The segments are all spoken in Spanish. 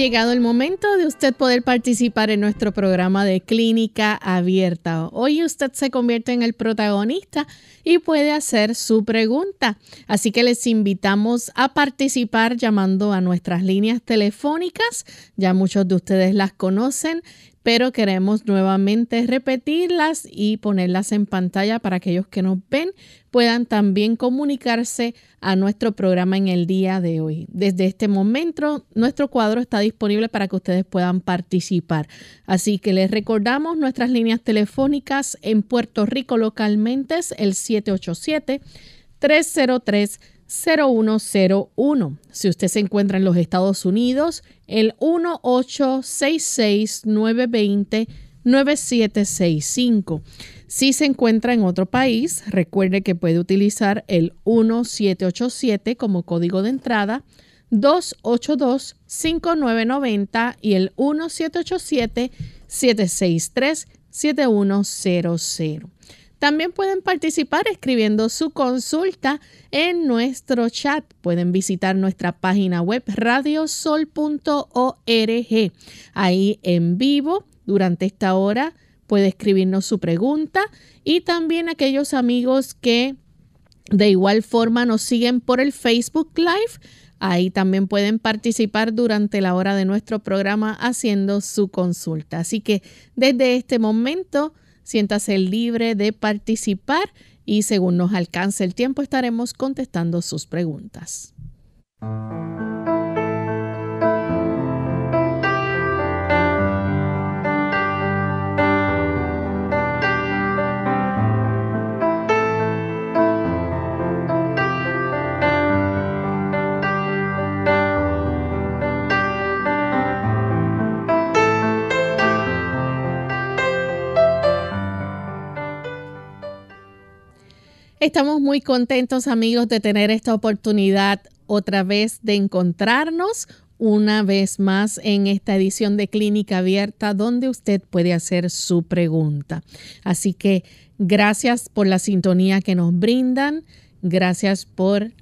Llegado el momento de usted poder participar en nuestro programa de clínica abierta. Hoy usted se convierte en el protagonista y puede hacer su pregunta. Así que les invitamos a participar llamando a nuestras líneas telefónicas. Ya muchos de ustedes las conocen pero queremos nuevamente repetirlas y ponerlas en pantalla para aquellos que nos ven puedan también comunicarse a nuestro programa en el día de hoy. Desde este momento, nuestro cuadro está disponible para que ustedes puedan participar. Así que les recordamos nuestras líneas telefónicas en Puerto Rico localmente es el 787 303 0101. Si usted se encuentra en los Estados Unidos, el 1866-920-9765. Si se encuentra en otro país, recuerde que puede utilizar el 1787 como código de entrada, 282-5990 y el 1787-763-7100. También pueden participar escribiendo su consulta en nuestro chat. Pueden visitar nuestra página web radiosol.org. Ahí en vivo, durante esta hora, puede escribirnos su pregunta y también aquellos amigos que de igual forma nos siguen por el Facebook Live. Ahí también pueden participar durante la hora de nuestro programa haciendo su consulta. Así que desde este momento Siéntase libre de participar y según nos alcance el tiempo estaremos contestando sus preguntas. Estamos muy contentos amigos de tener esta oportunidad otra vez de encontrarnos una vez más en esta edición de Clínica Abierta donde usted puede hacer su pregunta. Así que gracias por la sintonía que nos brindan, gracias por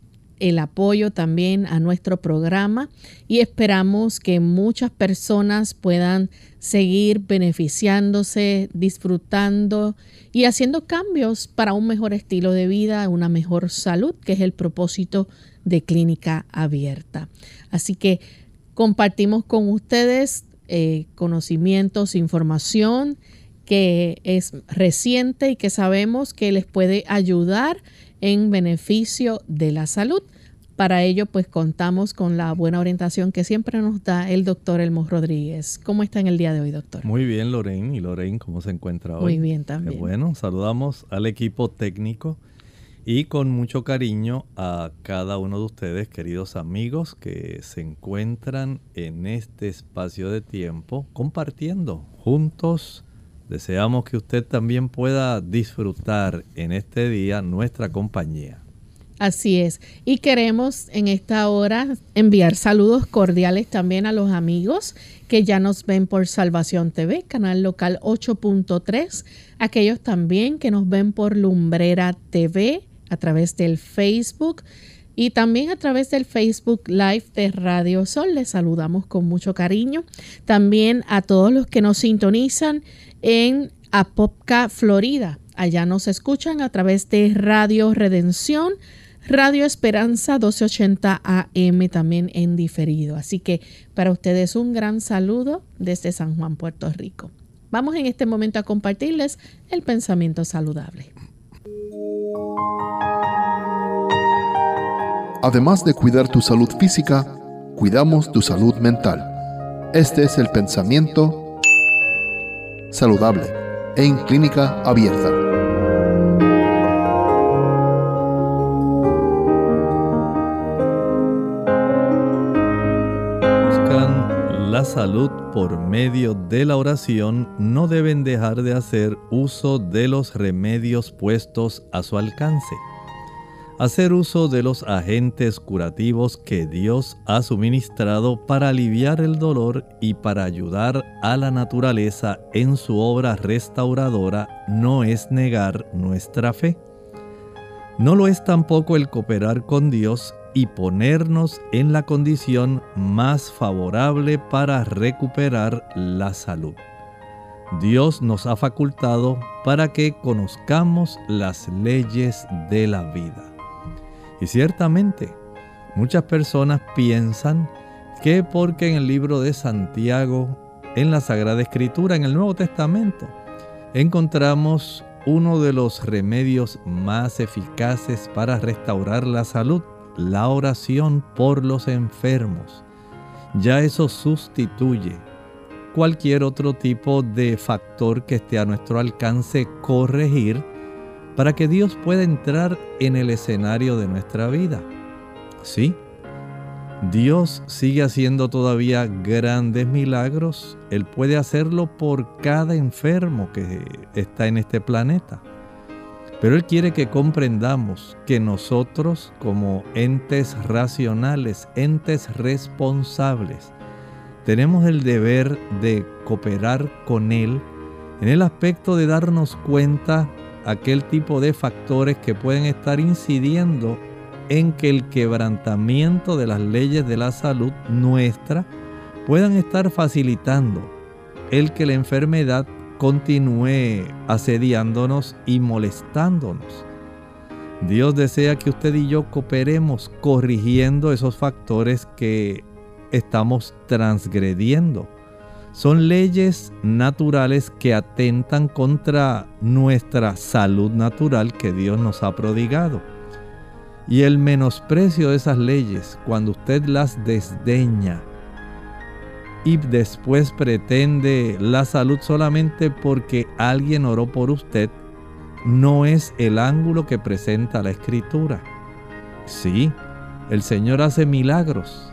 el apoyo también a nuestro programa y esperamos que muchas personas puedan seguir beneficiándose, disfrutando y haciendo cambios para un mejor estilo de vida, una mejor salud, que es el propósito de Clínica Abierta. Así que compartimos con ustedes eh, conocimientos, información que es reciente y que sabemos que les puede ayudar en beneficio de la salud. Para ello, pues contamos con la buena orientación que siempre nos da el doctor Elmo Rodríguez. ¿Cómo está en el día de hoy, doctor? Muy bien, Lorraine. ¿Y Lorraine cómo se encuentra hoy? Muy bien también. bueno, saludamos al equipo técnico y con mucho cariño a cada uno de ustedes, queridos amigos, que se encuentran en este espacio de tiempo compartiendo juntos. Deseamos que usted también pueda disfrutar en este día nuestra compañía. Así es. Y queremos en esta hora enviar saludos cordiales también a los amigos que ya nos ven por Salvación TV, canal local 8.3, aquellos también que nos ven por Lumbrera TV a través del Facebook y también a través del Facebook Live de Radio Sol. Les saludamos con mucho cariño. También a todos los que nos sintonizan en Apopka, Florida. Allá nos escuchan a través de Radio Redención Radio Esperanza 1280 AM también en diferido. Así que para ustedes un gran saludo desde San Juan, Puerto Rico. Vamos en este momento a compartirles el pensamiento saludable. Además de cuidar tu salud física, cuidamos tu salud mental. Este es el pensamiento saludable en clínica abierta. Buscan la salud por medio de la oración, no deben dejar de hacer uso de los remedios puestos a su alcance hacer uso de los agentes curativos que Dios ha suministrado para aliviar el dolor y para ayudar a la naturaleza en su obra restauradora no es negar nuestra fe. No lo es tampoco el cooperar con Dios y ponernos en la condición más favorable para recuperar la salud. Dios nos ha facultado para que conozcamos las leyes de la vida. Y ciertamente, muchas personas piensan que porque en el libro de Santiago, en la Sagrada Escritura, en el Nuevo Testamento, encontramos uno de los remedios más eficaces para restaurar la salud, la oración por los enfermos. Ya eso sustituye cualquier otro tipo de factor que esté a nuestro alcance corregir para que Dios pueda entrar en el escenario de nuestra vida. Sí, Dios sigue haciendo todavía grandes milagros. Él puede hacerlo por cada enfermo que está en este planeta. Pero Él quiere que comprendamos que nosotros como entes racionales, entes responsables, tenemos el deber de cooperar con Él en el aspecto de darnos cuenta aquel tipo de factores que pueden estar incidiendo en que el quebrantamiento de las leyes de la salud nuestra puedan estar facilitando el que la enfermedad continúe asediándonos y molestándonos. Dios desea que usted y yo cooperemos corrigiendo esos factores que estamos transgrediendo son leyes naturales que atentan contra nuestra salud natural que Dios nos ha prodigado. Y el menosprecio de esas leyes, cuando usted las desdeña y después pretende la salud solamente porque alguien oró por usted, no es el ángulo que presenta la escritura. Sí, el Señor hace milagros,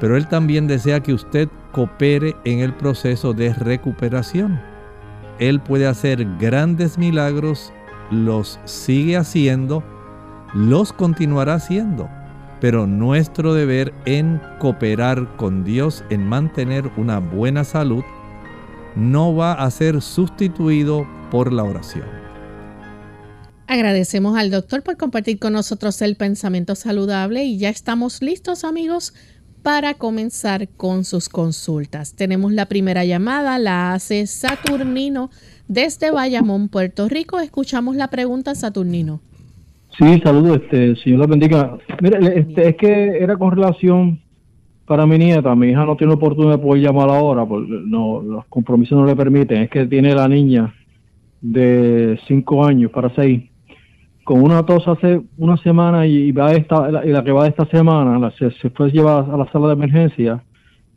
pero Él también desea que usted coopere en el proceso de recuperación. Él puede hacer grandes milagros, los sigue haciendo, los continuará haciendo, pero nuestro deber en cooperar con Dios en mantener una buena salud no va a ser sustituido por la oración. Agradecemos al doctor por compartir con nosotros el pensamiento saludable y ya estamos listos amigos para comenzar con sus consultas. Tenemos la primera llamada, la hace Saturnino desde Bayamón, Puerto Rico. Escuchamos la pregunta, Saturnino. Sí, saludos, este, señor la bendiga. Mire, este, es que era con relación para mi nieta. Mi hija no tiene oportunidad de poder llamar ahora, los compromisos no le permiten. Es que tiene la niña de cinco años para seis con una tos hace una semana y, va esta, la, y la que va de esta semana, se, fue llevada a la sala de emergencia,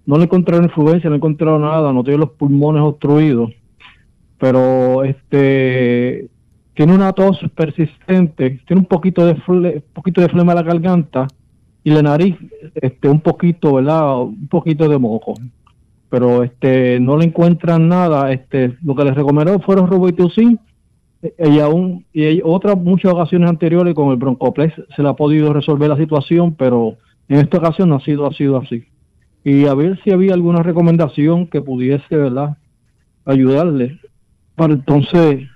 no le encontraron influencia, no encontraron nada, no tiene los pulmones obstruidos, pero este tiene una tos persistente, tiene un poquito de fle, poquito de flema en la garganta y la nariz este un poquito, ¿verdad? Un poquito de moco. Pero este no le encuentran nada, este lo que les recomendó fueron robitussin y aún y hay otras muchas ocasiones anteriores con el broncoplex se le ha podido resolver la situación, pero en esta ocasión no ha sido, ha sido así. Y a ver si había alguna recomendación que pudiese, ¿verdad?, ayudarle para entonces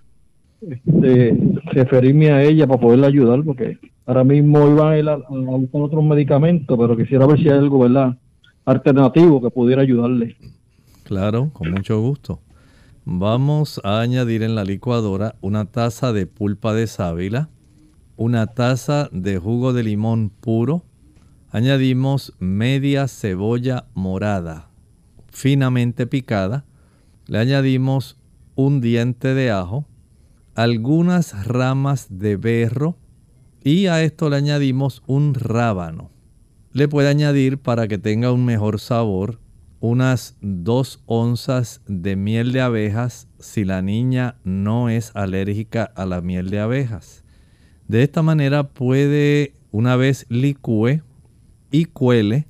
este, referirme a ella para poderle ayudar, porque ahora mismo iba a a, buscar otros medicamentos, pero quisiera ver si hay algo, ¿verdad?, alternativo que pudiera ayudarle. Claro, con mucho gusto. Vamos a añadir en la licuadora una taza de pulpa de sábila, una taza de jugo de limón puro, añadimos media cebolla morada finamente picada, le añadimos un diente de ajo, algunas ramas de berro y a esto le añadimos un rábano. Le puede añadir para que tenga un mejor sabor unas dos onzas de miel de abejas si la niña no es alérgica a la miel de abejas. De esta manera puede, una vez licúe y cuele,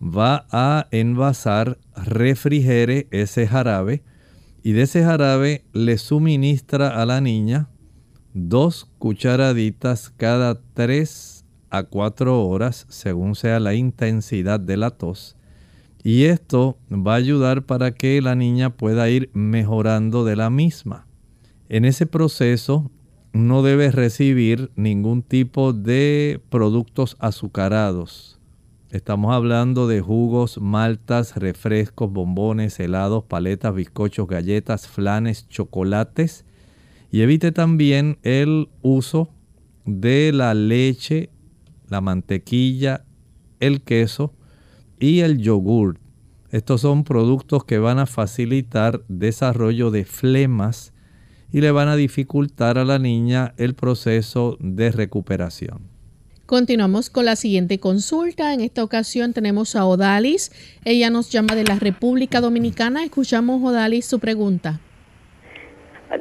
va a envasar, refrigere ese jarabe y de ese jarabe le suministra a la niña dos cucharaditas cada tres a cuatro horas según sea la intensidad de la tos. Y esto va a ayudar para que la niña pueda ir mejorando de la misma. En ese proceso no debe recibir ningún tipo de productos azucarados. Estamos hablando de jugos, maltas, refrescos, bombones, helados, paletas, bizcochos, galletas, flanes, chocolates. Y evite también el uso de la leche, la mantequilla, el queso y el yogur. Estos son productos que van a facilitar desarrollo de flemas y le van a dificultar a la niña el proceso de recuperación. Continuamos con la siguiente consulta. En esta ocasión tenemos a Odalis. Ella nos llama de la República Dominicana. Escuchamos, Odalis, su pregunta.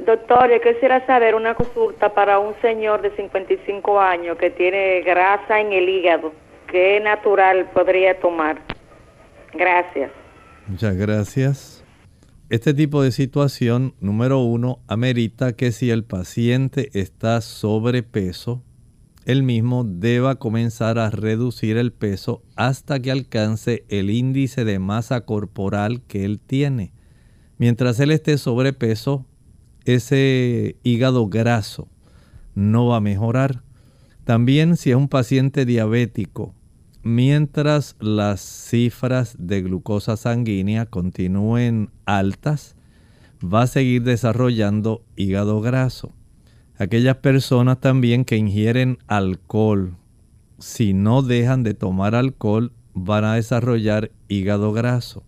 Doctor, yo quisiera saber una consulta para un señor de 55 años que tiene grasa en el hígado. ¿Qué natural podría tomar? Gracias. Muchas gracias. Este tipo de situación, número uno, amerita que si el paciente está sobrepeso, él mismo deba comenzar a reducir el peso hasta que alcance el índice de masa corporal que él tiene. Mientras él esté sobrepeso, ese hígado graso no va a mejorar. También si es un paciente diabético, mientras las cifras de glucosa sanguínea continúen altas, va a seguir desarrollando hígado graso. Aquellas personas también que ingieren alcohol, si no dejan de tomar alcohol, van a desarrollar hígado graso.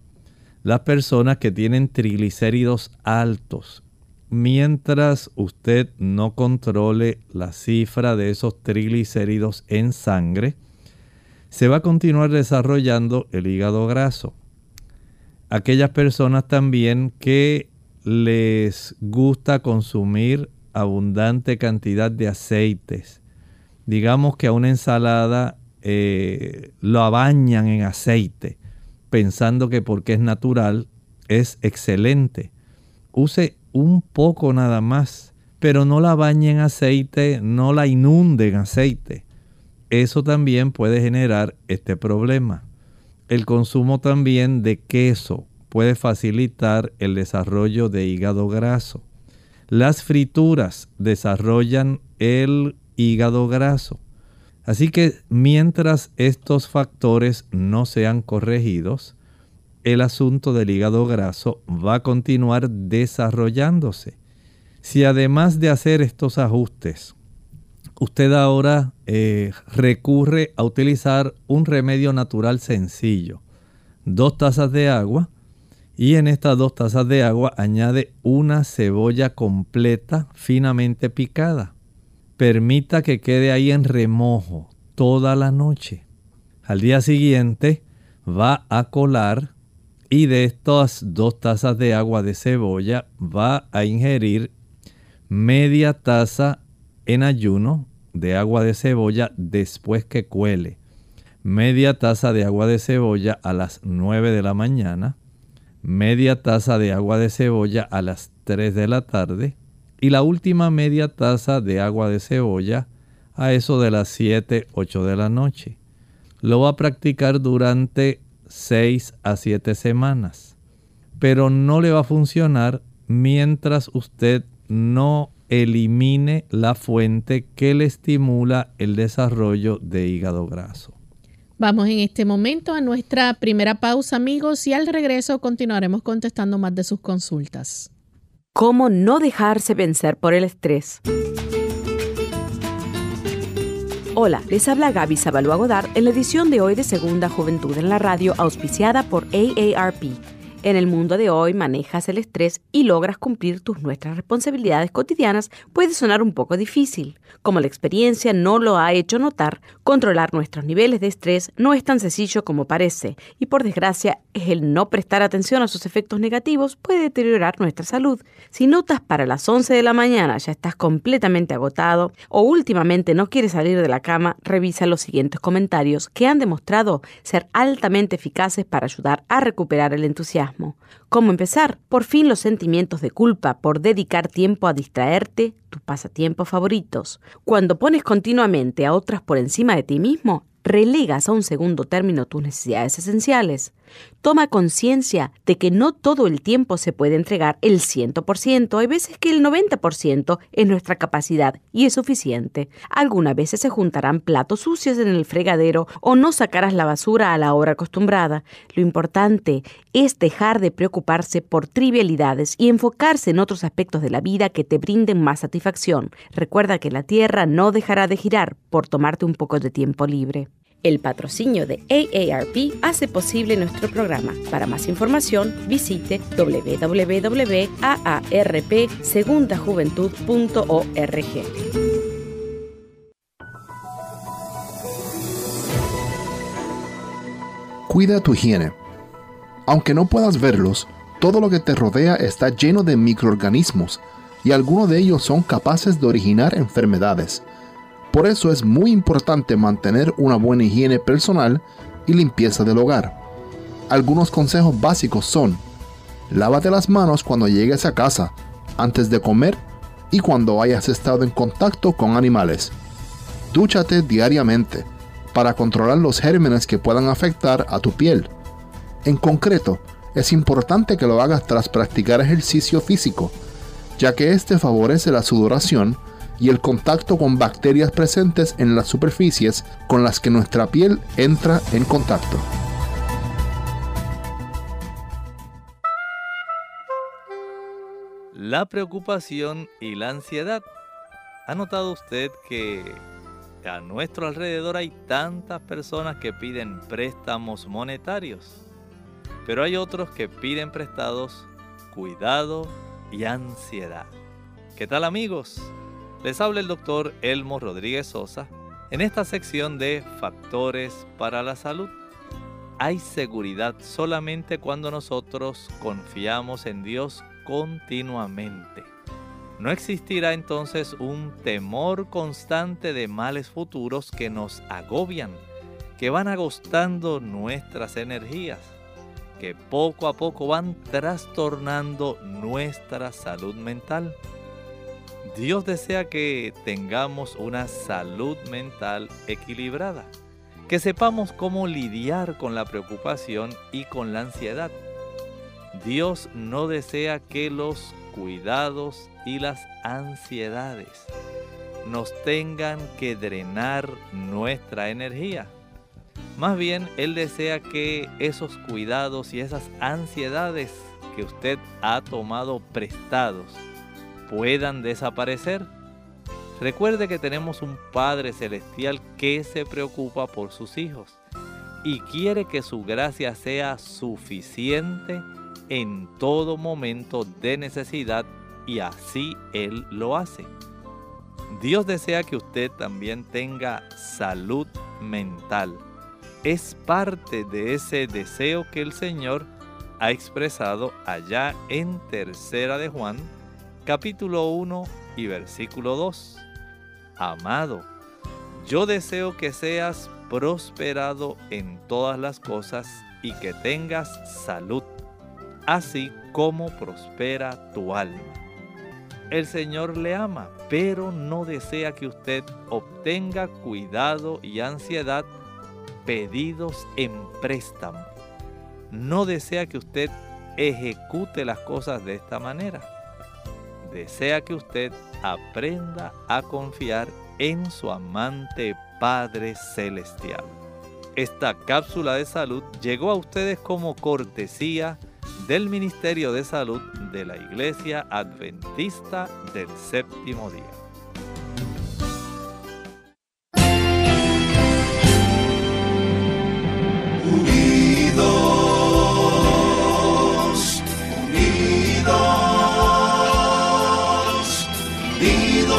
Las personas que tienen triglicéridos altos, mientras usted no controle la cifra de esos triglicéridos en sangre, se va a continuar desarrollando el hígado graso. Aquellas personas también que les gusta consumir abundante cantidad de aceites. Digamos que a una ensalada eh, lo bañan en aceite, pensando que porque es natural es excelente. Use un poco nada más, pero no la bañen en aceite, no la inunden en aceite eso también puede generar este problema. El consumo también de queso puede facilitar el desarrollo de hígado graso. Las frituras desarrollan el hígado graso. Así que mientras estos factores no sean corregidos, el asunto del hígado graso va a continuar desarrollándose. Si además de hacer estos ajustes, usted ahora eh, recurre a utilizar un remedio natural sencillo. Dos tazas de agua y en estas dos tazas de agua añade una cebolla completa finamente picada. Permita que quede ahí en remojo toda la noche. Al día siguiente va a colar y de estas dos tazas de agua de cebolla va a ingerir media taza en ayuno de agua de cebolla después que cuele. Media taza de agua de cebolla a las 9 de la mañana. Media taza de agua de cebolla a las 3 de la tarde. Y la última media taza de agua de cebolla a eso de las 7, 8 de la noche. Lo va a practicar durante 6 a 7 semanas. Pero no le va a funcionar mientras usted no elimine la fuente que le estimula el desarrollo de hígado graso. Vamos en este momento a nuestra primera pausa amigos y al regreso continuaremos contestando más de sus consultas. ¿Cómo no dejarse vencer por el estrés? Hola, les habla Gaby Sabalua Godard en la edición de hoy de Segunda Juventud en la Radio auspiciada por AARP. En el mundo de hoy manejas el estrés y logras cumplir tus nuestras responsabilidades cotidianas puede sonar un poco difícil. Como la experiencia no lo ha hecho notar, controlar nuestros niveles de estrés no es tan sencillo como parece y por desgracia el no prestar atención a sus efectos negativos puede deteriorar nuestra salud. Si notas para las 11 de la mañana ya estás completamente agotado o últimamente no quieres salir de la cama, revisa los siguientes comentarios que han demostrado ser altamente eficaces para ayudar a recuperar el entusiasmo. ¿Cómo empezar? Por fin los sentimientos de culpa por dedicar tiempo a distraerte, tus pasatiempos favoritos. Cuando pones continuamente a otras por encima de ti mismo, relegas a un segundo término tus necesidades esenciales. Toma conciencia de que no todo el tiempo se puede entregar el 100%, hay veces que el 90% es nuestra capacidad y es suficiente. Algunas veces se juntarán platos sucios en el fregadero o no sacarás la basura a la hora acostumbrada. Lo importante es dejar de preocuparse por trivialidades y enfocarse en otros aspectos de la vida que te brinden más satisfacción. Recuerda que la Tierra no dejará de girar por tomarte un poco de tiempo libre. El patrocinio de AARP hace posible nuestro programa. Para más información, visite www.aarpsegundajuventud.org. Cuida tu higiene. Aunque no puedas verlos, todo lo que te rodea está lleno de microorganismos y algunos de ellos son capaces de originar enfermedades. Por eso es muy importante mantener una buena higiene personal y limpieza del hogar. Algunos consejos básicos son, lávate las manos cuando llegues a casa, antes de comer y cuando hayas estado en contacto con animales. Dúchate diariamente para controlar los gérmenes que puedan afectar a tu piel. En concreto, es importante que lo hagas tras practicar ejercicio físico, ya que este favorece la sudoración y el contacto con bacterias presentes en las superficies con las que nuestra piel entra en contacto. La preocupación y la ansiedad. ¿Ha notado usted que a nuestro alrededor hay tantas personas que piden préstamos monetarios? Pero hay otros que piden prestados cuidado y ansiedad. ¿Qué tal amigos? Les habla el doctor Elmo Rodríguez Sosa en esta sección de Factores para la Salud. Hay seguridad solamente cuando nosotros confiamos en Dios continuamente. No existirá entonces un temor constante de males futuros que nos agobian, que van agostando nuestras energías, que poco a poco van trastornando nuestra salud mental. Dios desea que tengamos una salud mental equilibrada, que sepamos cómo lidiar con la preocupación y con la ansiedad. Dios no desea que los cuidados y las ansiedades nos tengan que drenar nuestra energía. Más bien, Él desea que esos cuidados y esas ansiedades que usted ha tomado prestados puedan desaparecer. Recuerde que tenemos un Padre Celestial que se preocupa por sus hijos y quiere que su gracia sea suficiente en todo momento de necesidad y así Él lo hace. Dios desea que usted también tenga salud mental. Es parte de ese deseo que el Señor ha expresado allá en Tercera de Juan capítulo 1 y versículo 2. Amado, yo deseo que seas prosperado en todas las cosas y que tengas salud, así como prospera tu alma. El Señor le ama, pero no desea que usted obtenga cuidado y ansiedad pedidos en préstamo. No desea que usted ejecute las cosas de esta manera desea que usted aprenda a confiar en su amante Padre Celestial. Esta cápsula de salud llegó a ustedes como cortesía del Ministerio de Salud de la Iglesia Adventista del Séptimo Día.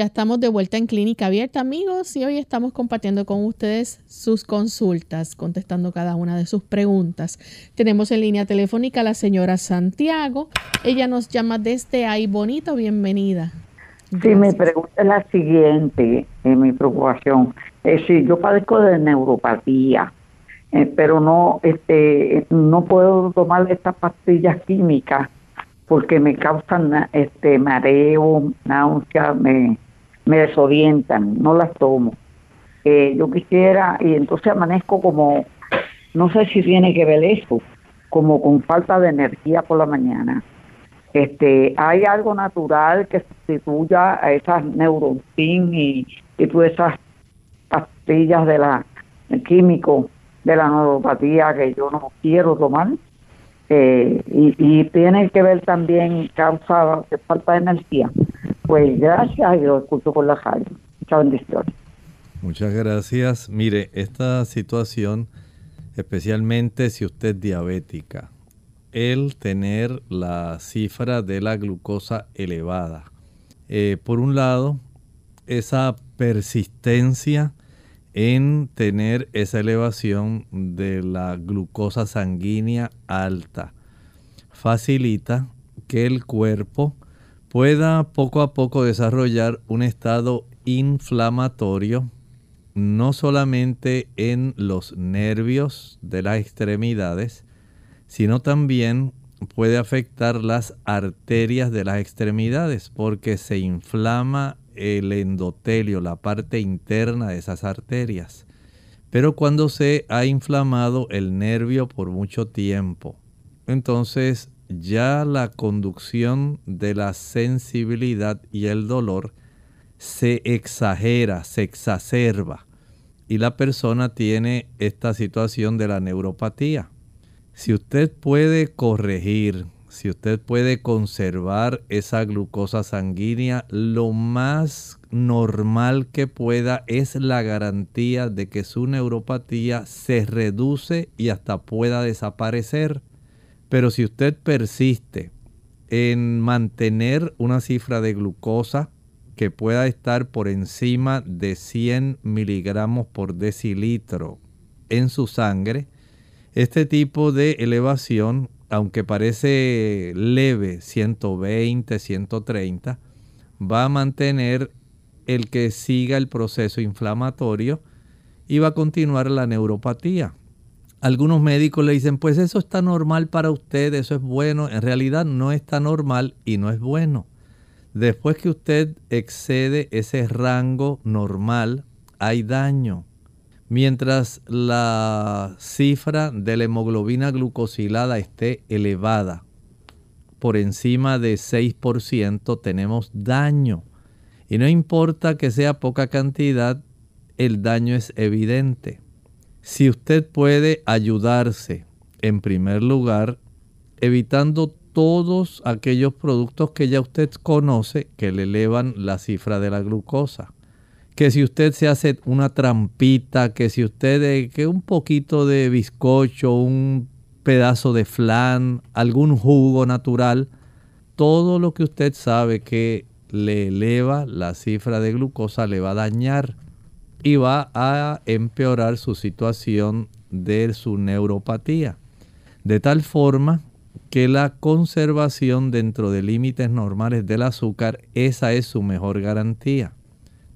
Ya estamos de vuelta en Clínica Abierta, amigos, y hoy estamos compartiendo con ustedes sus consultas, contestando cada una de sus preguntas. Tenemos en línea telefónica a la señora Santiago. Ella nos llama desde ahí. Bonito, bienvenida. Sí, mi pregunta es la siguiente, eh, mi preocupación. Es si yo padezco de neuropatía, eh, pero no, este, no puedo tomar estas pastillas químicas porque me causan este mareo, náusea, me me desorientan, no las tomo. Eh, yo quisiera, y entonces amanezco como, no sé si tiene que ver eso, como con falta de energía por la mañana. Este, ¿Hay algo natural que sustituya a esas neurontin y, y todas esas pastillas de la químico de la neuropatía que yo no quiero tomar? Y, y tiene que ver también causa de falta de energía. Pues gracias y lo escucho por la radio. Muchas bendiciones. Muchas gracias. Mire, esta situación, especialmente si usted es diabética, el tener la cifra de la glucosa elevada. Eh, por un lado, esa persistencia en tener esa elevación de la glucosa sanguínea alta. Facilita que el cuerpo pueda poco a poco desarrollar un estado inflamatorio, no solamente en los nervios de las extremidades, sino también puede afectar las arterias de las extremidades porque se inflama el endotelio, la parte interna de esas arterias. Pero cuando se ha inflamado el nervio por mucho tiempo, entonces ya la conducción de la sensibilidad y el dolor se exagera, se exacerba y la persona tiene esta situación de la neuropatía. Si usted puede corregir, si usted puede conservar esa glucosa sanguínea lo más normal que pueda, es la garantía de que su neuropatía se reduce y hasta pueda desaparecer. Pero si usted persiste en mantener una cifra de glucosa que pueda estar por encima de 100 miligramos por decilitro en su sangre, este tipo de elevación, aunque parece leve, 120, 130, va a mantener el que siga el proceso inflamatorio y va a continuar la neuropatía. Algunos médicos le dicen, pues eso está normal para usted, eso es bueno. En realidad no está normal y no es bueno. Después que usted excede ese rango normal, hay daño. Mientras la cifra de la hemoglobina glucosilada esté elevada, por encima de 6%, tenemos daño. Y no importa que sea poca cantidad, el daño es evidente. Si usted puede ayudarse, en primer lugar, evitando todos aquellos productos que ya usted conoce que le elevan la cifra de la glucosa. Que si usted se hace una trampita, que si usted que un poquito de bizcocho, un pedazo de flan, algún jugo natural, todo lo que usted sabe que le eleva la cifra de glucosa le va a dañar y va a empeorar su situación de su neuropatía. De tal forma que la conservación dentro de límites normales del azúcar, esa es su mejor garantía.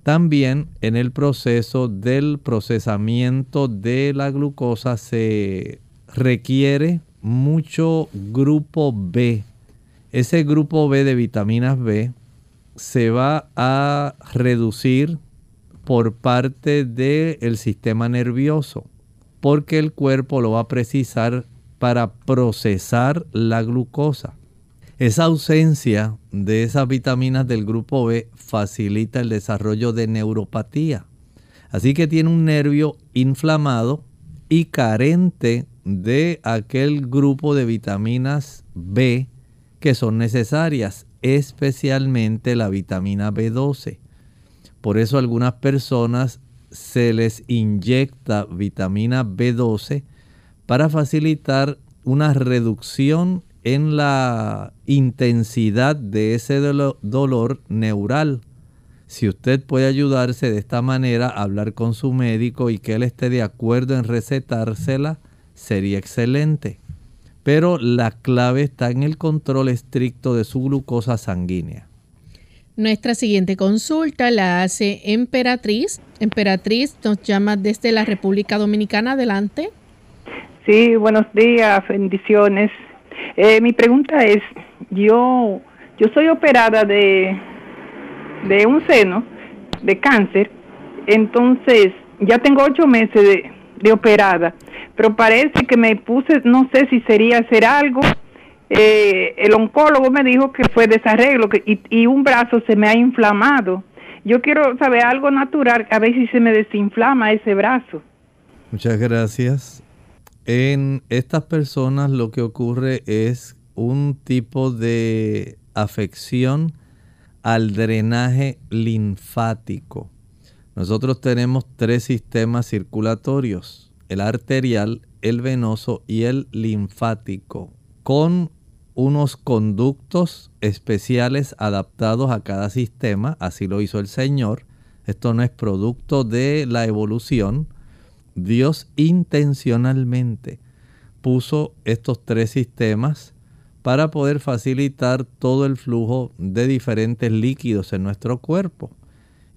También en el proceso del procesamiento de la glucosa se requiere mucho grupo B. Ese grupo B de vitaminas B se va a reducir por parte del sistema nervioso, porque el cuerpo lo va a precisar para procesar la glucosa. Esa ausencia de esas vitaminas del grupo B facilita el desarrollo de neuropatía. Así que tiene un nervio inflamado y carente de aquel grupo de vitaminas B que son necesarias, especialmente la vitamina B12. Por eso a algunas personas se les inyecta vitamina B12 para facilitar una reducción en la intensidad de ese dolor neural. Si usted puede ayudarse de esta manera a hablar con su médico y que él esté de acuerdo en recetársela, sería excelente. Pero la clave está en el control estricto de su glucosa sanguínea. Nuestra siguiente consulta la hace Emperatriz. Emperatriz nos llama desde la República Dominicana. Adelante. Sí, buenos días, bendiciones. Eh, mi pregunta es, yo, yo soy operada de, de un seno, de cáncer, entonces ya tengo ocho meses de, operada, pero parece que me puse, no sé si sería hacer algo. Eh, el oncólogo me dijo que fue desarreglo que, y, y un brazo se me ha inflamado. Yo quiero saber algo natural, a ver si se me desinflama ese brazo. Muchas gracias. En estas personas lo que ocurre es un tipo de afección al drenaje linfático. Nosotros tenemos tres sistemas circulatorios, el arterial, el venoso y el linfático, con unos conductos especiales adaptados a cada sistema, así lo hizo el Señor. Esto no es producto de la evolución, Dios intencionalmente puso estos tres sistemas para poder facilitar todo el flujo de diferentes líquidos en nuestro cuerpo,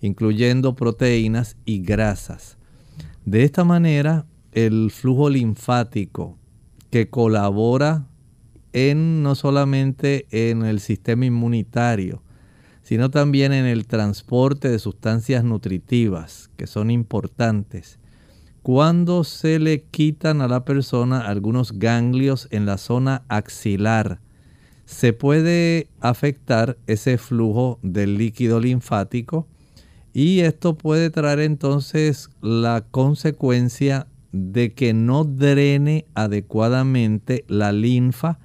incluyendo proteínas y grasas. De esta manera, el flujo linfático que colabora en no solamente en el sistema inmunitario, sino también en el transporte de sustancias nutritivas que son importantes cuando se le quitan a la persona algunos ganglios en la zona axilar, se puede afectar ese flujo del líquido linfático y esto puede traer entonces la consecuencia de que no drene adecuadamente la linfa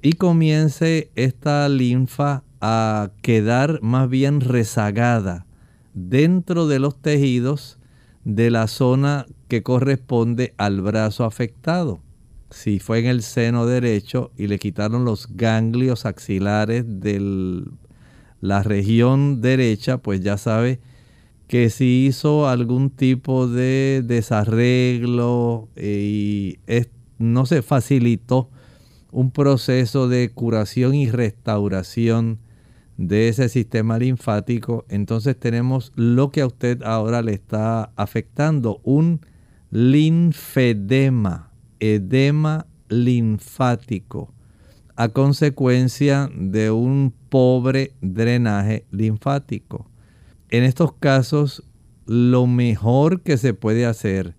y comience esta linfa a quedar más bien rezagada dentro de los tejidos de la zona que corresponde al brazo afectado. Si fue en el seno derecho y le quitaron los ganglios axilares de la región derecha, pues ya sabe que si hizo algún tipo de desarreglo eh, y no se facilitó un proceso de curación y restauración de ese sistema linfático, entonces tenemos lo que a usted ahora le está afectando, un linfedema, edema linfático, a consecuencia de un pobre drenaje linfático. En estos casos, lo mejor que se puede hacer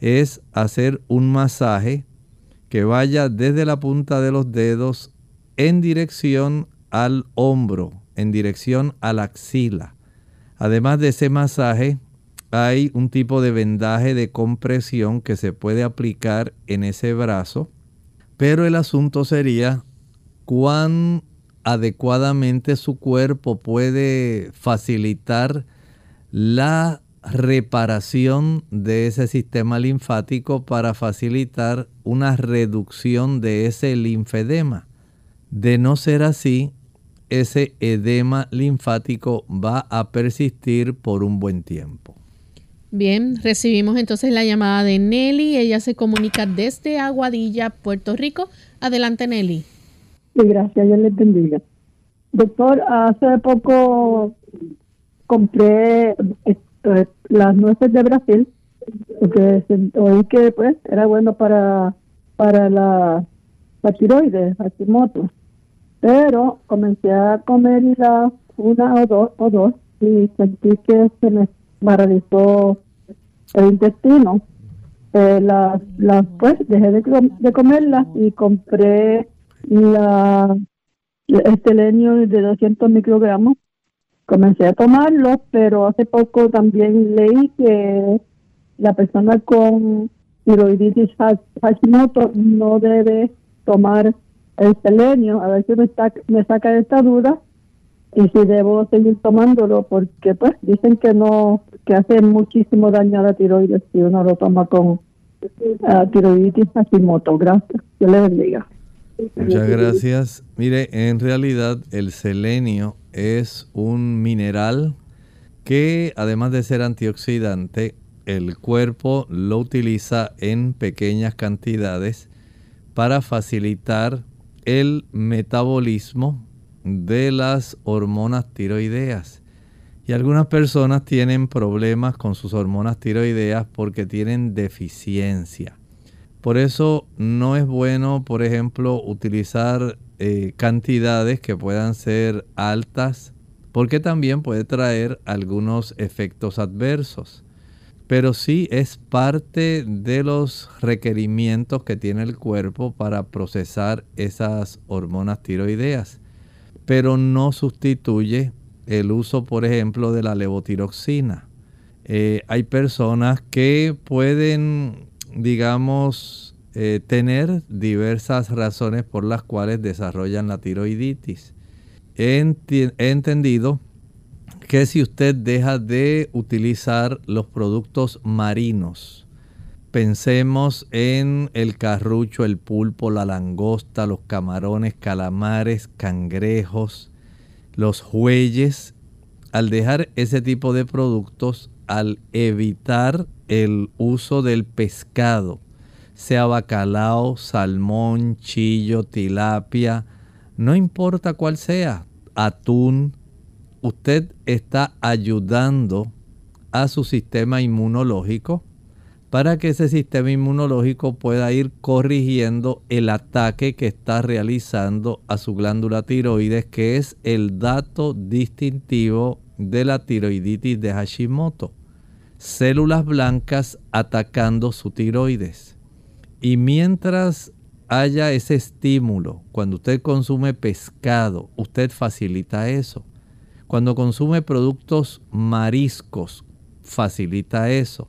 es hacer un masaje que vaya desde la punta de los dedos en dirección al hombro, en dirección a la axila. Además de ese masaje, hay un tipo de vendaje de compresión que se puede aplicar en ese brazo, pero el asunto sería cuán adecuadamente su cuerpo puede facilitar la reparación de ese sistema linfático para facilitar una reducción de ese linfedema. De no ser así, ese edema linfático va a persistir por un buen tiempo. Bien, recibimos entonces la llamada de Nelly. Ella se comunica desde Aguadilla, Puerto Rico. Adelante, Nelly. Sí, gracias, yo le bendiga. Doctor, hace poco compré las nueces de Brasil, porque oí que pues era bueno para, para la, la tiroides, pero comencé a comer una o dos, o dos y sentí que se me paralizó el intestino. Eh, las, las, pues dejé de, de comerlas y compré la, el selenio de 200 microgramos. Comencé a tomarlo, pero hace poco también leí que la persona con tiroiditis Hashimoto no debe tomar el selenio. A ver si me, está, me saca esta duda y si debo seguir tomándolo porque pues dicen que no que hace muchísimo daño a la tiroides si uno lo toma con uh, tiroiditis Hashimoto. Gracias. Dios le bendiga. Muchas gracias. Mire, en realidad el selenio es un mineral que además de ser antioxidante, el cuerpo lo utiliza en pequeñas cantidades para facilitar el metabolismo de las hormonas tiroideas. Y algunas personas tienen problemas con sus hormonas tiroideas porque tienen deficiencia. Por eso no es bueno, por ejemplo, utilizar eh, cantidades que puedan ser altas, porque también puede traer algunos efectos adversos. Pero sí es parte de los requerimientos que tiene el cuerpo para procesar esas hormonas tiroideas. Pero no sustituye el uso, por ejemplo, de la levotiroxina. Eh, hay personas que pueden digamos, eh, tener diversas razones por las cuales desarrollan la tiroiditis. He, entendido que si usted deja de utilizar los productos marinos, pensemos en el carrucho, el pulpo, la langosta, los camarones, calamares, cangrejos, los jueyes, al dejar ese tipo de productos, al evitar el uso del pescado, sea bacalao, salmón, chillo, tilapia, no importa cuál sea, atún, usted está ayudando a su sistema inmunológico para que ese sistema inmunológico pueda ir corrigiendo el ataque que está realizando a su glándula tiroides, que es el dato distintivo de la tiroiditis de Hashimoto células blancas atacando su tiroides. Y mientras haya ese estímulo, cuando usted consume pescado, usted facilita eso. Cuando consume productos mariscos, facilita eso.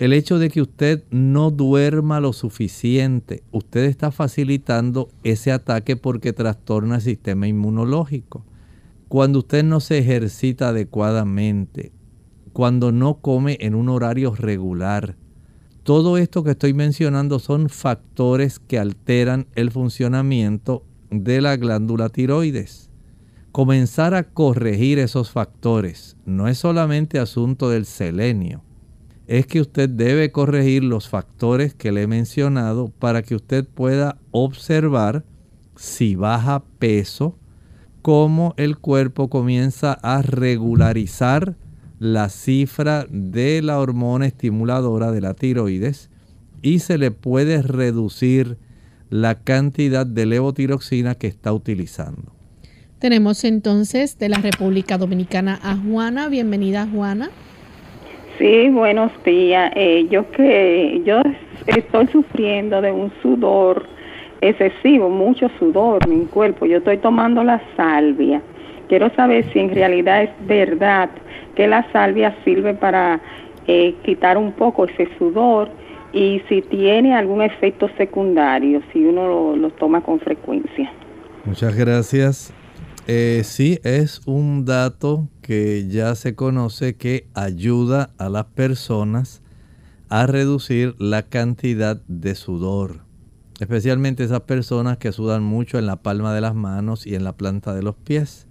El hecho de que usted no duerma lo suficiente, usted está facilitando ese ataque porque trastorna el sistema inmunológico. Cuando usted no se ejercita adecuadamente, cuando no come en un horario regular. Todo esto que estoy mencionando son factores que alteran el funcionamiento de la glándula tiroides. Comenzar a corregir esos factores no es solamente asunto del selenio, es que usted debe corregir los factores que le he mencionado para que usted pueda observar si baja peso, cómo el cuerpo comienza a regularizar la cifra de la hormona estimuladora de la tiroides y se le puede reducir la cantidad de levotiroxina que está utilizando. Tenemos entonces de la República Dominicana a Juana. Bienvenida Juana. Sí, buenos días. Eh, yo que yo estoy sufriendo de un sudor excesivo, mucho sudor en mi cuerpo. Yo estoy tomando la salvia. Quiero saber si en realidad es verdad que la salvia sirve para eh, quitar un poco ese sudor y si tiene algún efecto secundario, si uno lo, toma con frecuencia. Muchas gracias. Eh, sí, es un dato que ya se conoce que ayuda a las personas a reducir la cantidad de sudor. Especialmente esas personas que sudan mucho en la palma de las manos y en la planta de los pies.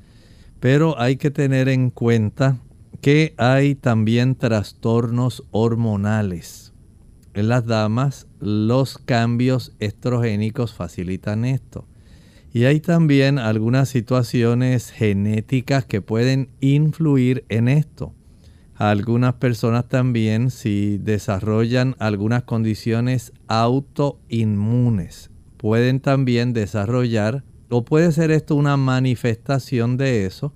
Pero hay que tener en cuenta que hay también trastornos hormonales. En las damas los cambios estrogénicos facilitan esto. Y hay también algunas situaciones genéticas que pueden influir en esto. Algunas personas también si desarrollan algunas condiciones autoinmunes pueden también desarrollar o puede ser esto una manifestación de eso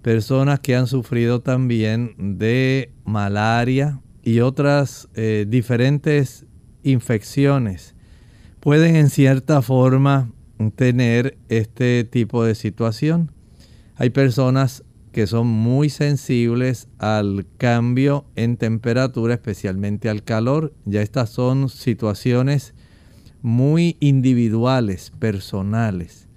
personas que han sufrido también de malaria y otras eh, diferentes infecciones pueden en cierta forma tener este tipo de situación. Hay personas que son muy sensibles al cambio en temperatura, especialmente al calor. Ya estas son situaciones muy individuales, personales.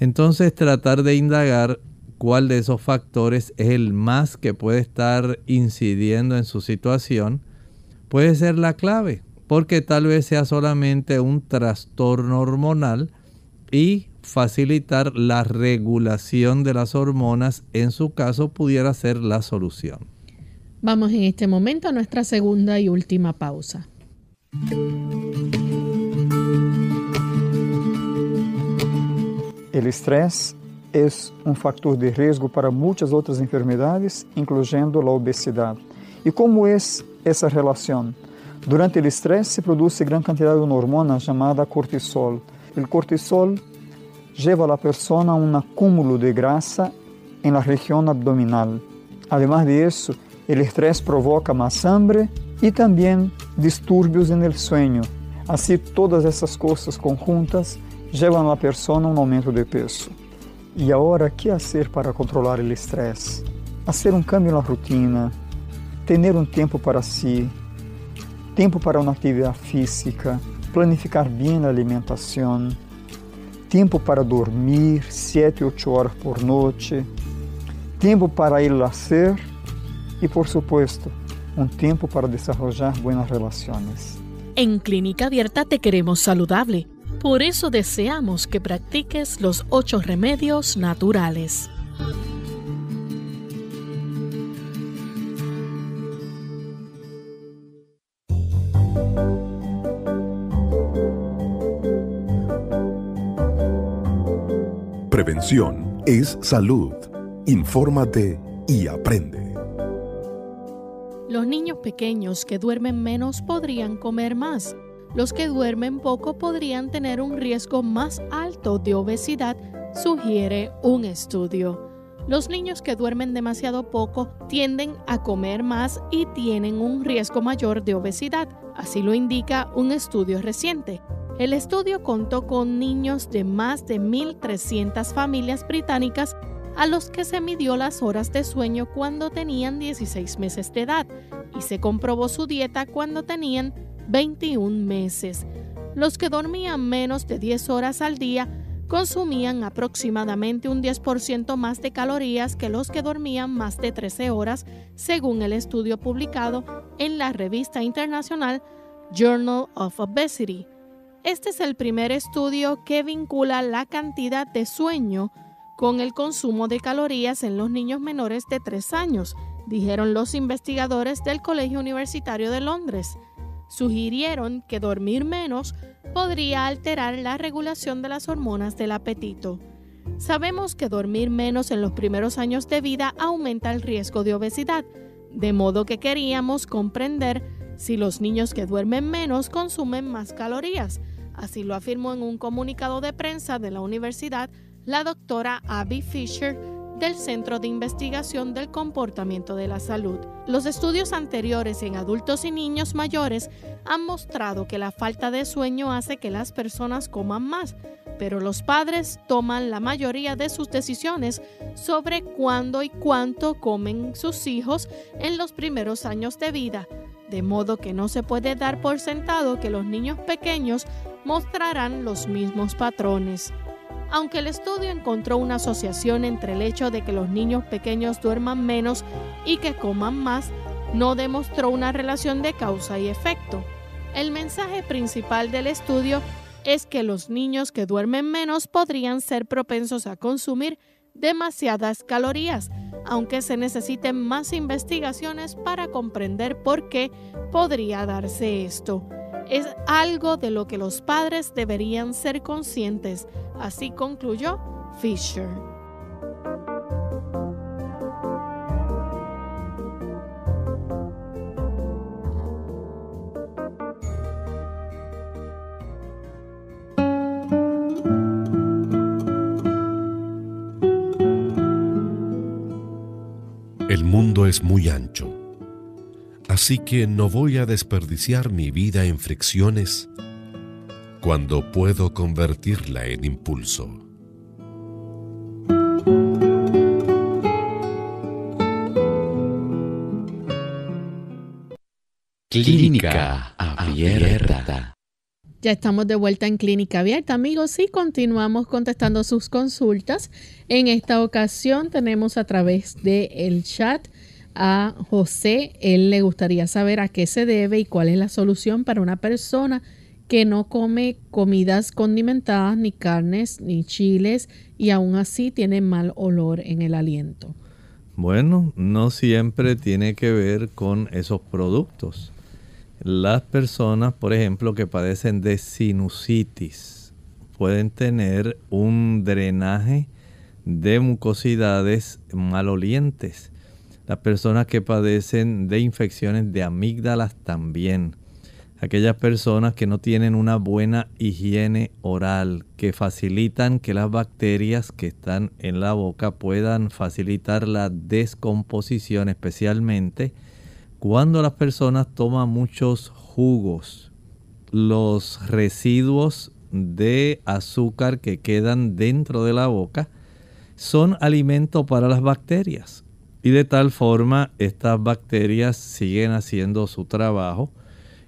Entonces tratar de indagar cuál de esos factores es el más que puede estar incidiendo en su situación puede ser la clave, porque tal vez sea solamente un trastorno hormonal y facilitar la regulación de las hormonas en su caso pudiera ser la solución. Vamos en este momento a nuestra segunda y última pausa. El estrés es un factor de riesgo para muchas otras enfermedades, incluyendo la obesidad. ¿Y cómo es esa relación? Durante el estrés se produce gran cantidad de una hormona llamada cortisol. El cortisol lleva a la persona a un acúmulo de grasa en la región abdominal. De eso, el estrés provoca más hambre y también disturbios en el sueño. Así, todas esas cosas conjuntas llevan a la persona a un aumento de peso. ¿Y ahora qué hacer para controlar el estrés? Hacer un cambio en la rutina, tener un tiempo para sí, tiempo para una actividad física, planificar bien la alimentación, tiempo para dormir 7, 8 horas por noche, tiempo para ir a hacer y por supuesto, un tiempo para desarrollar buenas relaciones. En Clínica Abierta te queremos saludable. Por eso deseamos que practiques los ocho remedios naturales. Es salud. Infórmate y aprende. Los niños pequeños que duermen menos podrían comer más los que duermen poco podrían tener un riesgo más alto de obesidad, sugiere un estudio. Los niños que duermen demasiado poco tienden a comer más y tienen un riesgo mayor de obesidad, así lo indica un estudio reciente. El estudio contó con niños de más de 1.300 familias británicas a los que se midió las horas de sueño cuando tenían 16 meses de edad y se comprobó su dieta cuando tenían 21 meses. Los que dormían menos de 10 horas al día consumían aproximadamente un 10% más de calorías que los que dormían más de 13 horas, según el estudio publicado en la revista internacional Journal of Obesity. Este es el primer estudio que vincula la cantidad de sueño con el consumo de calorías en los niños menores de 3 años, dijeron los investigadores del Colegio Universitario de Londres sugirieron que dormir menos podría alterar la regulación de las hormonas del apetito. Sabemos que dormir menos en los primeros años de vida aumenta el riesgo de obesidad, de modo que queríamos comprender si los niños que duermen menos consumen más calorías. Así lo afirmó en un comunicado de prensa de la universidad la doctora Abby Fisher del Centro de Investigación del Comportamiento de la Salud. Los estudios anteriores en adultos y niños mayores han mostrado que la falta de sueño hace que las personas coman más, pero los padres toman la mayoría de sus decisiones sobre cuándo y cuánto comen sus hijos en los primeros años de vida, de modo que no se puede dar por sentado que los niños pequeños mostrarán los mismos patrones. Aunque el estudio encontró una asociación entre el hecho de que los niños pequeños duerman menos y que coman más, no demostró una relación de causa y efecto. El mensaje principal del estudio es que los niños que duermen menos podrían ser propensos a consumir demasiadas calorías, aunque se necesiten más investigaciones para comprender por qué podría darse esto es algo de lo que los padres deberían ser conscientes, así concluyó Fisher. Mundo es muy ancho, así que no voy a desperdiciar mi vida en fricciones cuando puedo convertirla en impulso. Clínica Abierta. Ya estamos de vuelta en Clínica Abierta, amigos, y continuamos contestando sus consultas. En esta ocasión tenemos a través del el chat a José. Él le gustaría saber a qué se debe y cuál es la solución para una persona que no come comidas condimentadas, ni carnes, ni chiles, y aún así tiene mal olor en el aliento. Bueno, no siempre tiene que ver con esos productos. Las personas, por ejemplo, que padecen de sinusitis, pueden tener un drenaje de mucosidades malolientes. Las personas que padecen de infecciones de amígdalas también. Aquellas personas que no tienen una buena higiene oral, que facilitan que las bacterias que están en la boca puedan facilitar la descomposición, especialmente cuando las personas toman muchos jugos, los residuos de azúcar que quedan dentro de la boca son alimento para las bacterias. Y de tal forma estas bacterias siguen haciendo su trabajo.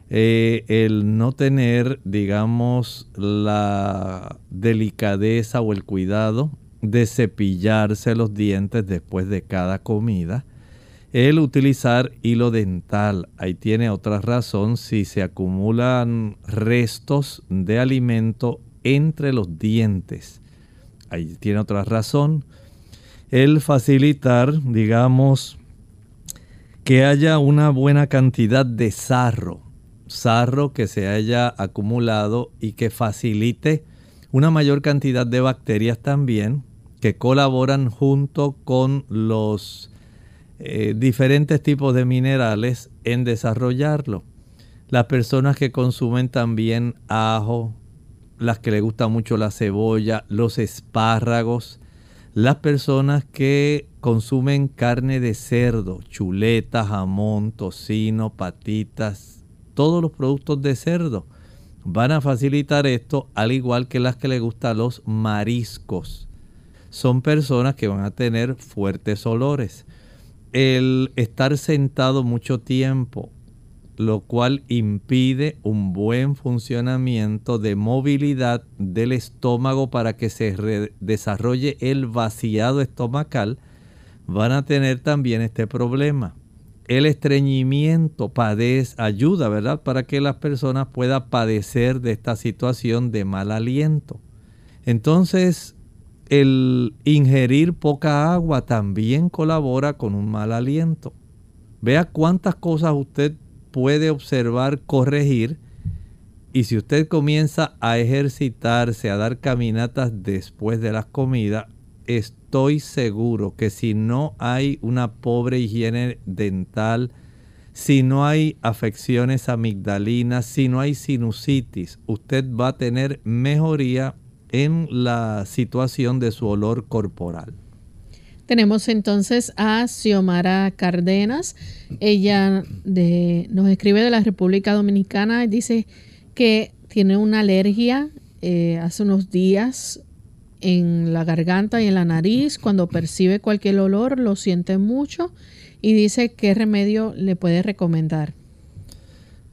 Eh, el no tener, digamos, la delicadeza o el cuidado de cepillarse los dientes después de cada comida el utilizar hilo dental. Ahí tiene otra razón si se acumulan restos de alimento entre los dientes. Ahí tiene otra razón. El facilitar, digamos, que haya una buena cantidad de sarro. Sarro que se haya acumulado y que facilite una mayor cantidad de bacterias también que colaboran junto con los eh, diferentes tipos de minerales en desarrollarlo. Las personas que consumen también ajo, las que les gusta mucho la cebolla, los espárragos, las personas que consumen carne de cerdo, chuleta, jamón, tocino, patitas, todos los productos de cerdo van a facilitar esto, al igual que las que les gustan los mariscos. Son personas que van a tener fuertes olores el estar sentado mucho tiempo, lo cual impide un buen funcionamiento de movilidad del estómago para que se desarrolle el vaciado estomacal, van a tener también este problema. El estreñimiento padece, ayuda, ¿verdad?, para que las personas puedan padecer de esta situación de mal aliento. Entonces, el ingerir poca agua también colabora con un mal aliento. Vea cuántas cosas usted puede observar, corregir. Y si usted comienza a ejercitarse, a dar caminatas después de las comidas, estoy seguro que si no hay una pobre higiene dental, si no hay afecciones amigdalinas, si no hay sinusitis, usted va a tener mejoría en la situación de su olor corporal. Tenemos entonces a Xiomara Cardenas. Ella nos escribe de la República Dominicana y dice que tiene una alergia eh, hace unos días en la garganta y en la nariz. Cuando percibe cualquier olor lo siente mucho y dice qué remedio le puede recomendar.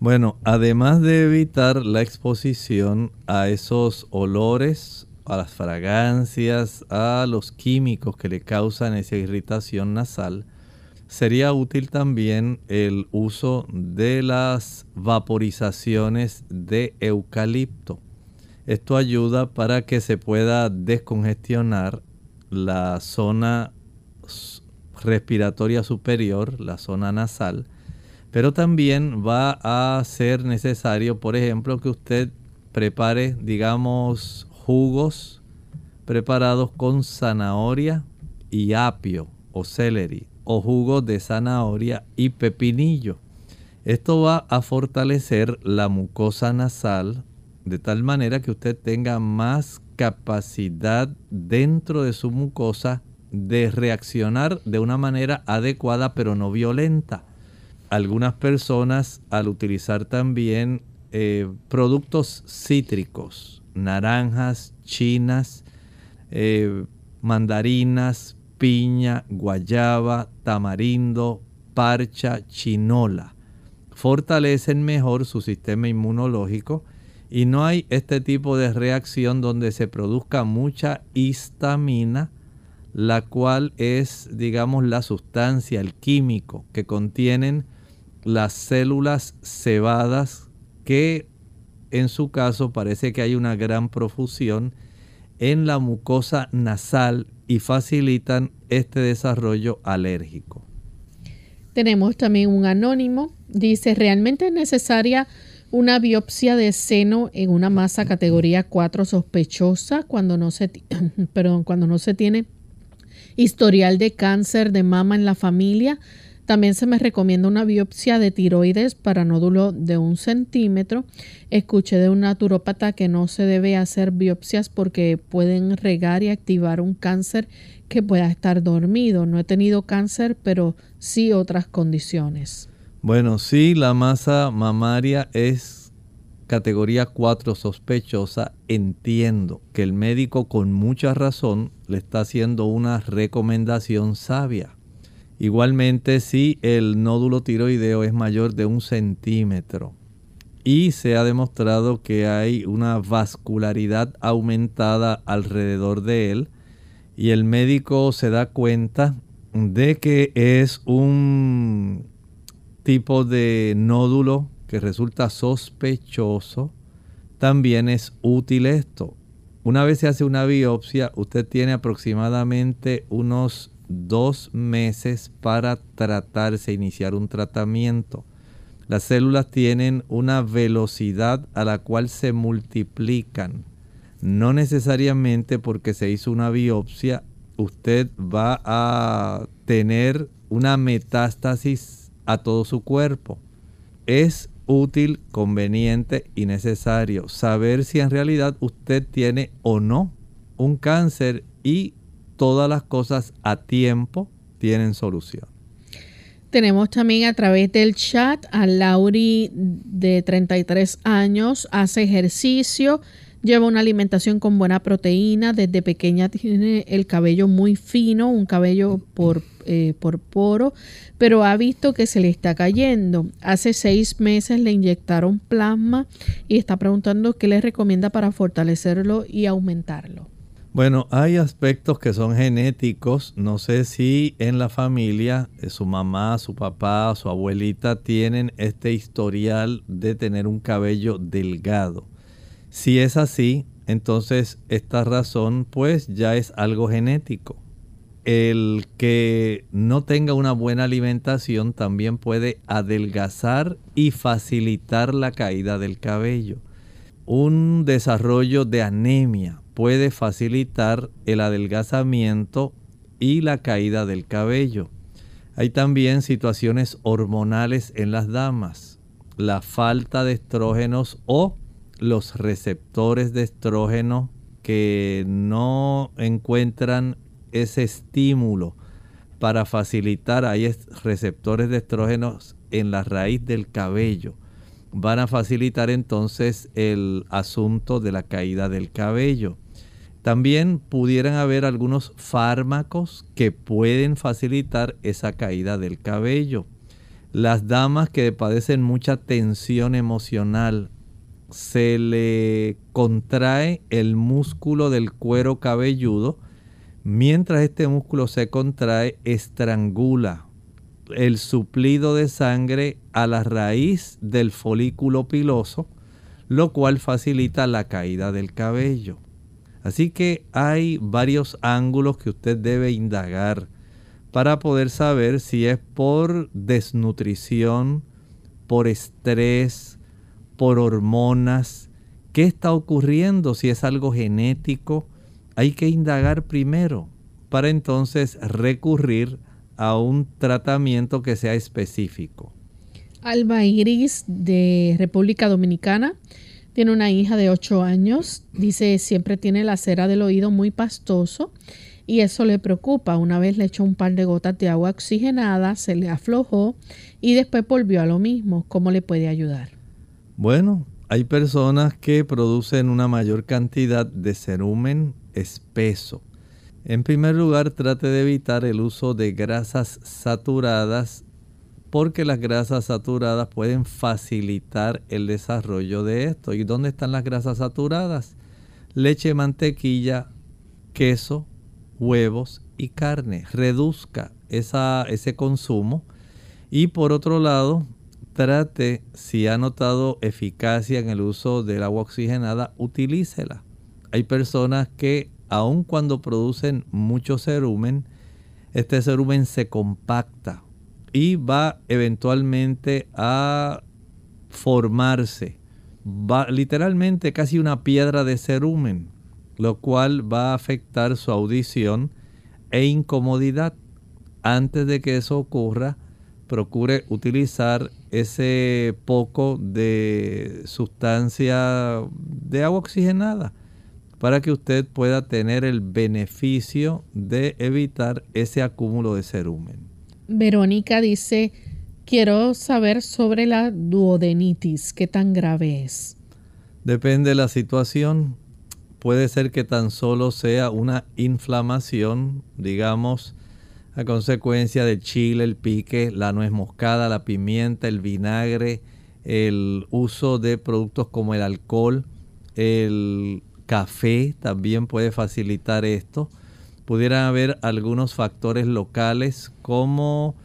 Bueno, además de evitar la exposición a esos olores, a las fragancias, a los químicos que le causan esa irritación nasal, sería útil también el uso de las vaporizaciones de eucalipto. Esto ayuda para que se pueda descongestionar la zona respiratoria superior, la zona nasal, pero también va a ser necesario, por ejemplo, que usted prepare, digamos, jugos preparados con zanahoria y apio o celery o jugos de zanahoria y pepinillo. Esto va a fortalecer la mucosa nasal de tal manera que usted tenga más capacidad dentro de su mucosa de reaccionar de una manera adecuada pero no violenta. Algunas personas al utilizar también eh, productos cítricos, naranjas, chinas, eh, mandarinas, piña, guayaba, tamarindo, parcha, chinola, fortalecen mejor su sistema inmunológico y no hay este tipo de reacción donde se produzca mucha histamina, la cual es, digamos, la sustancia, el químico que contienen las células cebadas que en su caso parece que hay una gran profusión en la mucosa nasal y facilitan este desarrollo alérgico. Tenemos también un anónimo, dice, ¿realmente es necesaria una biopsia de seno en una masa categoría 4 sospechosa cuando no se, perdón, cuando no se tiene historial de cáncer de mama en la familia. También se me recomienda una biopsia de tiroides para nódulo de un centímetro. Escuché de un naturópata que no se debe hacer biopsias porque pueden regar y activar un cáncer que pueda estar dormido. No he tenido cáncer, pero sí otras condiciones. Bueno, sí, la masa mamaria es categoría 4 sospechosa. Entiendo que el médico con mucha razón le está haciendo una recomendación sabia. Igualmente, si el nódulo tiroideo es mayor de un centímetro y se ha demostrado que hay una vascularidad aumentada alrededor de él y el médico se da cuenta de que es un tipo de nódulo que resulta sospechoso, también es útil esto. Una vez se hace una biopsia, usted tiene aproximadamente unos dos meses para tratarse, iniciar un tratamiento. Las células tienen una velocidad a la cual se multiplican. No necesariamente porque se hizo una biopsia, usted va a tener una metástasis a todo su cuerpo. Es útil, conveniente y necesario saber si en realidad usted tiene o no un cáncer y todas las cosas a tiempo tienen solución. Tenemos también a través del chat a Lauri de 33 años, hace ejercicio, lleva una alimentación con buena proteína, desde pequeña tiene el cabello muy fino, un cabello por eh, por poro, pero ha visto que se le está cayendo. Hace seis meses le inyectaron plasma y está preguntando qué le recomienda para fortalecerlo y aumentarlo. Bueno, hay aspectos que son genéticos. No sé si en la familia eh, su mamá, su papá, su abuelita tienen este historial de tener un cabello delgado. Si es así, entonces esta razón pues ya es algo genético el que no tenga una buena alimentación también puede adelgazar y facilitar la caída del cabello. Un desarrollo de anemia puede facilitar el adelgazamiento y la caída del cabello. Hay también situaciones hormonales en las damas. La falta de estrógenos o los receptores de estrógeno que no encuentran ese estímulo para facilitar, hay receptores de estrógenos en la raíz del cabello. Van a facilitar entonces el asunto de la caída del cabello. También pudieran haber algunos fármacos que pueden facilitar esa caída del cabello. Las damas que padecen mucha tensión emocional, se le contrae el músculo del cuero cabelludo, Mientras este músculo se contrae, estrangula el suplido de sangre a la raíz del folículo piloso, lo cual facilita la caída del cabello. Así que hay varios ángulos que usted debe indagar para poder saber si es por desnutrición, por estrés, por hormonas, qué está ocurriendo, si es algo genético, hay que indagar primero para entonces recurrir a un tratamiento que sea específico. Alba Iris de República Dominicana tiene una hija de 8 años. Dice siempre tiene la cera del oído muy pastoso y eso le preocupa. Una vez le echó un par de gotas de agua oxigenada, se le aflojó y después volvió a lo mismo. ¿Cómo le puede ayudar? Bueno, hay personas que producen una mayor cantidad de cerumen espeso. En primer lugar, trate de evitar el uso de grasas saturadas porque las grasas saturadas pueden facilitar el desarrollo de esto. ¿Y dónde están las grasas saturadas? Leche, mantequilla, queso, huevos y carne. Reduzca ese consumo. Y por otro lado, trate, si ha notado eficacia en el uso del agua oxigenada, utilícela. Hay personas que aun cuando producen mucho cerumen, este cerumen se compacta y va eventualmente a formarse. Va literalmente casi una piedra de cerumen, lo cual va a afectar su audición e incomodidad. Antes de que eso ocurra, procure utilizar ese poco de sustancia de agua oxigenada para que usted pueda tener el beneficio de evitar ese acúmulo de cerumen. Verónica dice, quiero saber sobre la duodenitis, ¿qué tan grave es? Depende de la situación. Puede ser que tan solo sea una inflamación, digamos, a consecuencia del chile, el pique, la nuez moscada, la pimienta, el vinagre, el uso de productos como el alcohol, el café también puede facilitar esto pudieran haber algunos factores locales como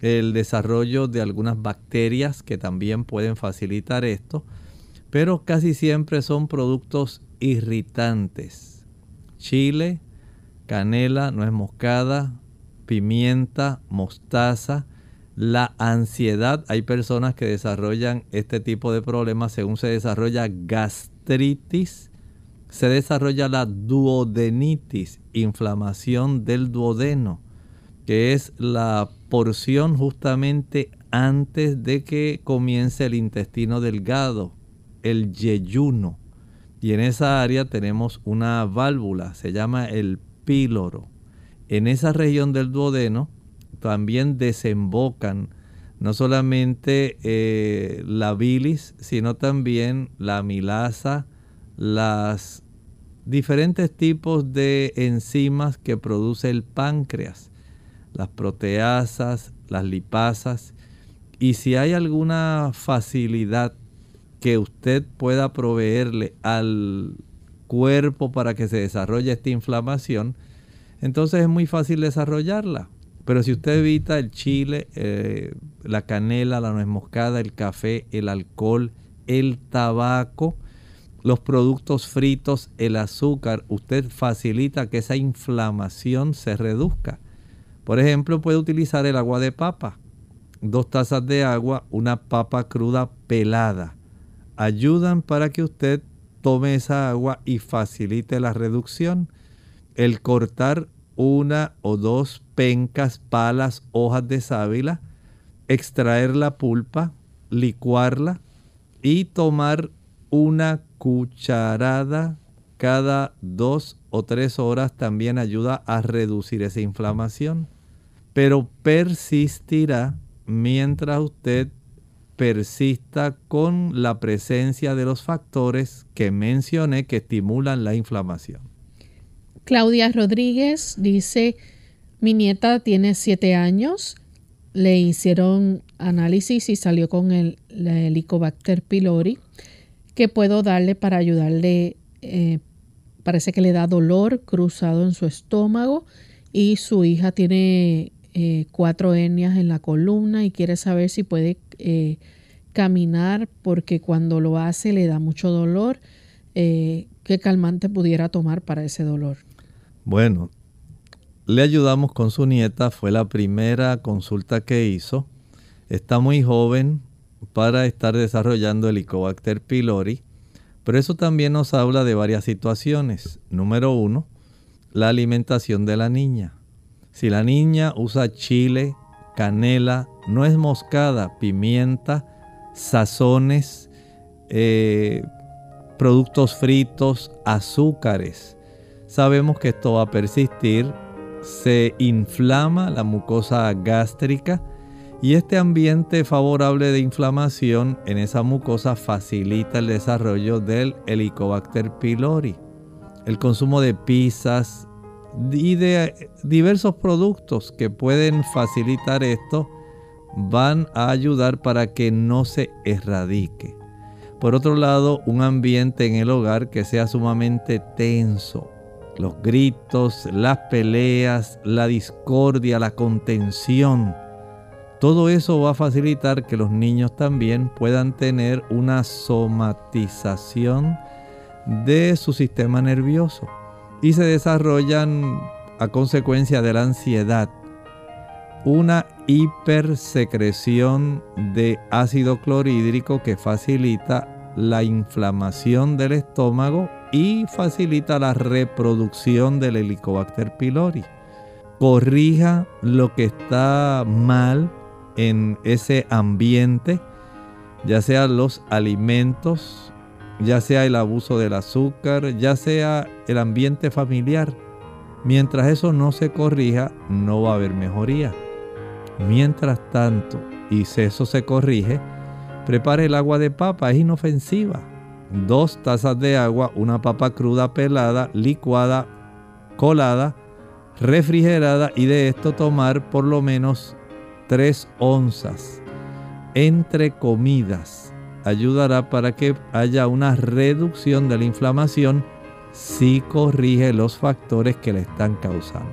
el desarrollo de algunas bacterias que también pueden facilitar esto, pero casi siempre son productos irritantes. Chile, canela, nuez moscada, pimienta, mostaza, la ansiedad. Hay personas que desarrollan este tipo de problemas según se desarrolla gastritis se desarrolla la duodenitis, inflamación del duodeno, que es la porción justamente antes de que comience el intestino delgado, el yeyuno. Y en esa área tenemos una válvula, se llama el píloro. En esa región del duodeno también desembocan no solamente eh, la bilis, sino también la amilasa, las diferentes tipos de enzimas que produce el páncreas, las proteasas, las lipasas, y si hay alguna facilidad que usted pueda proveerle al cuerpo para que se desarrolle esta inflamación, entonces es muy fácil desarrollarla. Pero si usted evita el chile, eh, la canela, la nuez moscada, el café, el alcohol, el tabaco, los productos fritos, el azúcar, usted facilita que esa inflamación se reduzca. Por ejemplo, puede utilizar el agua de papa. Dos tazas de agua, una papa cruda pelada. Ayudan para que usted tome esa agua y facilite la reducción. El cortar una o dos pencas, palas, hojas de sábila, extraer la pulpa, licuarla y tomar una cucharada cada dos o tres horas también ayuda a reducir esa inflamación. Pero persistirá mientras usted persista con la presencia de los factores que mencioné que estimulan la inflamación. Claudia Rodríguez dice, mi nieta tiene siete años, le hicieron análisis y salió con el, Helicobacter pylori ¿Qué puedo darle para ayudarle? Eh, parece que le da dolor cruzado en su estómago y su hija tiene eh, cuatro hernias en la columna y quiere saber si puede eh, caminar porque cuando lo hace le da mucho dolor. ¿Qué calmante pudiera tomar para ese dolor? Bueno, le ayudamos con su nieta, fue la primera consulta que hizo. Está muy joven, para estar desarrollando el Helicobacter pylori. Pero eso también nos habla de varias situaciones. Número uno, la alimentación de la niña. Si la niña usa chile, canela, nuez moscada, pimienta, sazones, eh, productos fritos, azúcares, sabemos que esto va a persistir se inflama la mucosa gástrica y este ambiente favorable de inflamación en esa mucosa facilita el desarrollo del Helicobacter pylori. El consumo de pizzas y de diversos productos que pueden facilitar esto van a ayudar para que no se erradique. Por otro lado, un ambiente en el hogar que sea sumamente tenso. Los gritos, las peleas, la discordia, la contención. Todo eso va a facilitar que los niños también puedan tener una somatización de su sistema nervioso y se desarrollan a consecuencia de la ansiedad una hipersecreción de ácido clorhídrico que facilita la inflamación del estómago y facilita la reproducción del Helicobacter pylori. Corrija lo que está mal en ese ambiente, ya sea los alimentos, ya sea el abuso del azúcar, ya sea el ambiente familiar. Mientras eso no se corrija, no va a haber mejoría. Mientras tanto, y si eso se corrige, prepare el agua de papa, es inofensiva. Dos tazas de agua, una papa cruda pelada, licuada, colada, refrigerada y de esto tomar por lo menos 3 onzas entre comidas. Ayudará para que haya una reducción de la inflamación si corrige los factores que le están causando.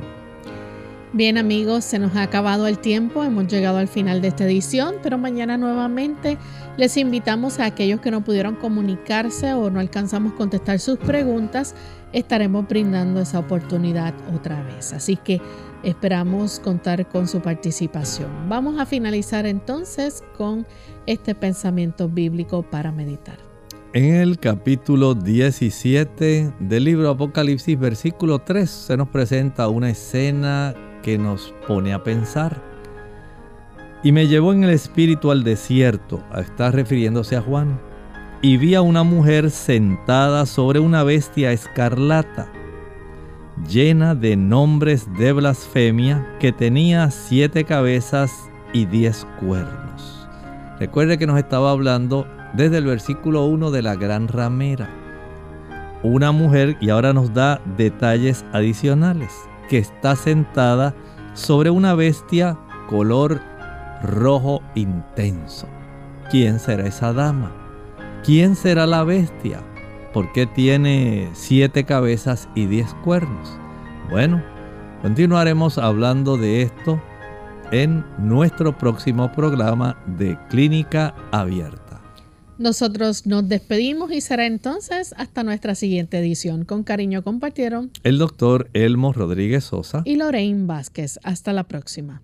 Bien amigos, se nos ha acabado el tiempo, hemos llegado al final de esta edición, pero mañana nuevamente les invitamos a aquellos que no pudieron comunicarse o no alcanzamos contestar sus preguntas, estaremos brindando esa oportunidad otra vez. Así que esperamos contar con su participación. Vamos a finalizar entonces con este pensamiento bíblico para meditar. En el capítulo 17 del libro Apocalipsis, versículo 3, se nos presenta una escena que nos pone a pensar. Y me llevó en el espíritu al desierto, a estar refiriéndose a Juan, y vi a una mujer sentada sobre una bestia escarlata, llena de nombres de blasfemia, que tenía siete cabezas y diez cuernos. Recuerde que nos estaba hablando desde el versículo 1 de la gran ramera. Una mujer, y ahora nos da detalles adicionales que está sentada sobre una bestia color rojo intenso. ¿Quién será esa dama? ¿Quién será la bestia? ¿Por qué tiene siete cabezas y diez cuernos? Bueno, continuaremos hablando de esto en nuestro próximo programa de Clínica Abierta. Nosotros nos despedimos y será entonces hasta nuestra siguiente edición. Con cariño compartieron el doctor Elmo Rodríguez Sosa y Lorraine Vázquez. Hasta la próxima.